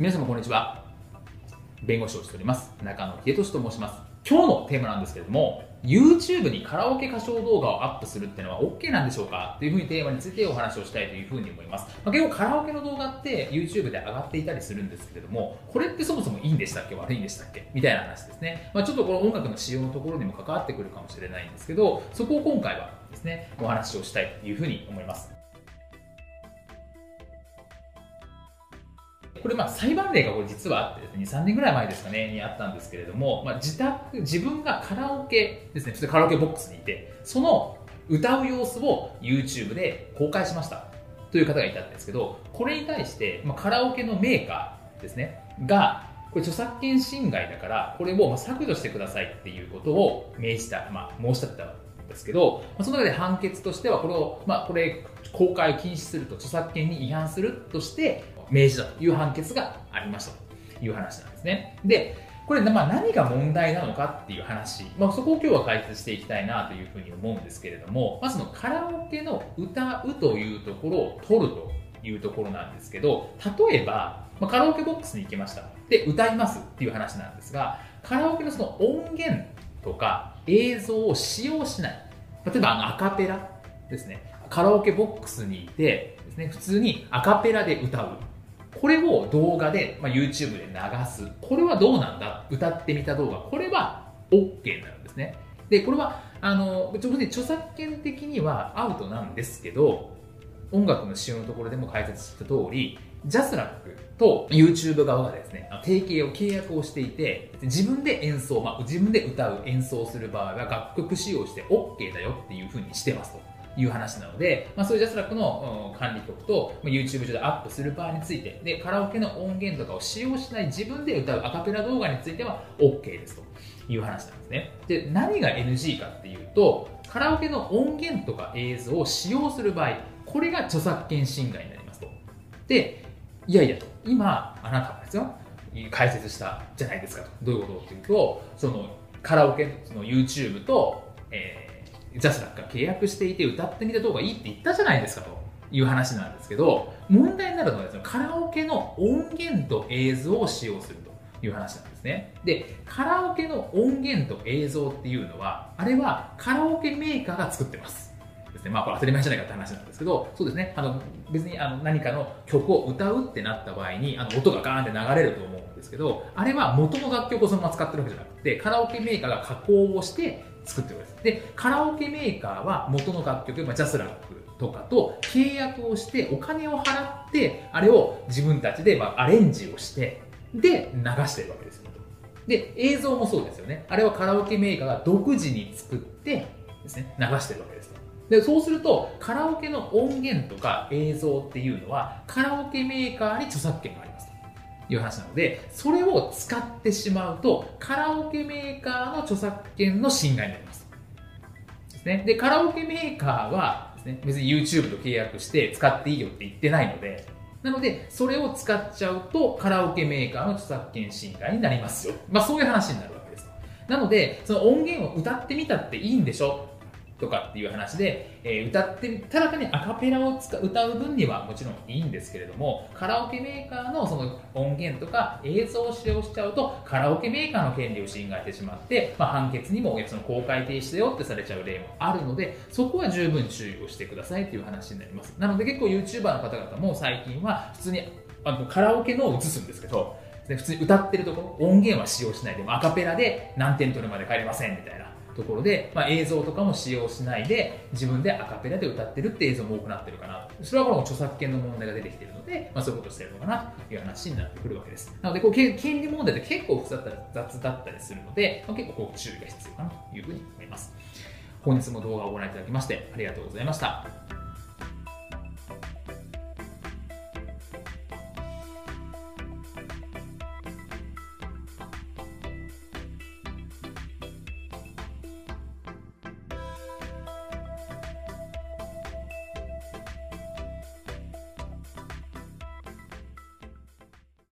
皆様こんにちは。弁護士をしております。中野秀俊と申します。今日のテーマなんですけれども YouTube にカラオケ歌唱動画をアップするっていうのは OK なんでしょうか？というふうにテーマについてお話をしたいというふうに思います、まあ、結構カラオケの動画って YouTube で上がっていたりするんですけれどもこれってそもそもいいんでしたっけ？悪いんでしたっけ？みたいな話ですね、まあ、ちょっとこの音楽の仕様のところにも関わってくるかもしれないんですけどそこを今回はですねお話をしたいというふうに思います。これまあ裁判例がこれ実はあってですね、2、3年ぐらい前ですかね、にあったんですけれども、まあ、自宅、自分がカラオケですね、普通カラオケボックスにいて、その歌う様子を YouTube で公開しましたという方がいたんですけど、これに対して、まあ、カラオケのメーカーですね、が、これ著作権侵害だから、これを削除してくださいっていうことを命じた、まあ、申し立てたんですけど、その中で判決としては、これを、まあ、これ、公開を禁止すると、著作権に違反するとして、命じたという判決がありましたという話なんですね。で、これ、まあ、何が問題なのかっていう話、まあ、そこを今日は解説していきたいなというふうに思うんですけれども、まずのカラオケの歌うというところを取るというところなんですけど、例えば、まあ、カラオケボックスに行きました。で、歌いますっていう話なんですが、カラオケのその音源とか映像を使用しない。例えば、あのアカペラですね。カラオケボックスにいてですね、普通にアカペラで歌う。これを動画で、まあ、YouTube で流す。これはどうなんだ？歌ってみた動画。これは OK になるんですね。で、これは、あの、著作権的にはアウトなんですけど、音楽の使用のところでも解説した通り、ジャスラックと YouTube 側がですね、提携を契約をしていて、自分で演奏、まあ、自分で歌う、演奏する場合は楽曲使用して OK だよっていうふうにしてますと。いう話なので、まあ、そういうジャスラックの、管理曲と、まあ、YouTube 上でアップする場合についてでカラオケの音源とかを使用しない自分で歌うアカペラ動画については OK ですと。いう話なんですね。で何が NG かっていうとカラオケの音源とか映像を使用する場合これが著作権侵害になりますと。でいやいやと。今あなたはですよ解説したじゃないですかと。どういうことっていうとそのカラオケその YouTube と、えージャスラックが契約していて歌ってみた方がいいって言ったじゃないですかと。いう話なんですけど問題になるのはですねカラオケの音源と映像を使用するという話なんですね。でカラオケの音源と映像っていうのはあれはカラオケメーカーが作ってますですね。まあこれ当たり前じゃないかって話なんですけどそうですね。あの別にあの何かの曲を歌うってなった場合にあの音がガーンって流れると思うんですけどあれは元の楽曲をそのまま使ってるわけじゃなくてカラオケメーカーが加工をして作ってるわけです。で、カラオケメーカーは元の楽曲、まあ、ジャスラックとかと契約をしてお金を払って、あれを自分たちでまアレンジをして、で、流してるわけですよ。で、映像もそうですよね。あれはカラオケメーカーが独自に作ってですね、流してるわけです。で、そうすると、カラオケの音源とか映像っていうのは、カラオケメーカーに著作権があります。いう話なので、それを使ってしまうと、カラオケメーカーの著作権の侵害になります。ですね。で、カラオケメーカーはですね、別に YouTube と契約して使っていいよって言ってないので、なので、それを使っちゃうと、カラオケメーカーの著作権侵害になりますよ。まあ、そういう話になるわけです。なので、その音源を歌ってみたっていいんでしょ？とかっていう話で、えー、歌って、ただ単にアカペラを使歌う分にはもちろんいいんですけれども、カラオケメーカーのその音源とか映像を使用しちゃうと、カラオケメーカーの権利を侵害してしまって、まあ、判決にもその公開停止だよってされちゃう例もあるので、そこは十分注意をしてくださいという話になります。なので結構 YouTuber の方々も最近は普通にあのカラオケのを映すんですけどで、普通に歌ってるところ、音源は使用しないでもアカペラで何点取るまで帰れませんみたいな。ところで、まあ、映像とかも使用しないで自分でアカペラで歌ってるって映像も多くなってるかな。それはこの著作権の問題が出てきてるので、まあ、そういうことをしてるのかなという話になってくるわけです。なのでこう権利問題って結構複雑だったりするので、まあ、結構こう注意が必要かなというふうに思います。本日も動画をご覧いただきましてありがとうございました。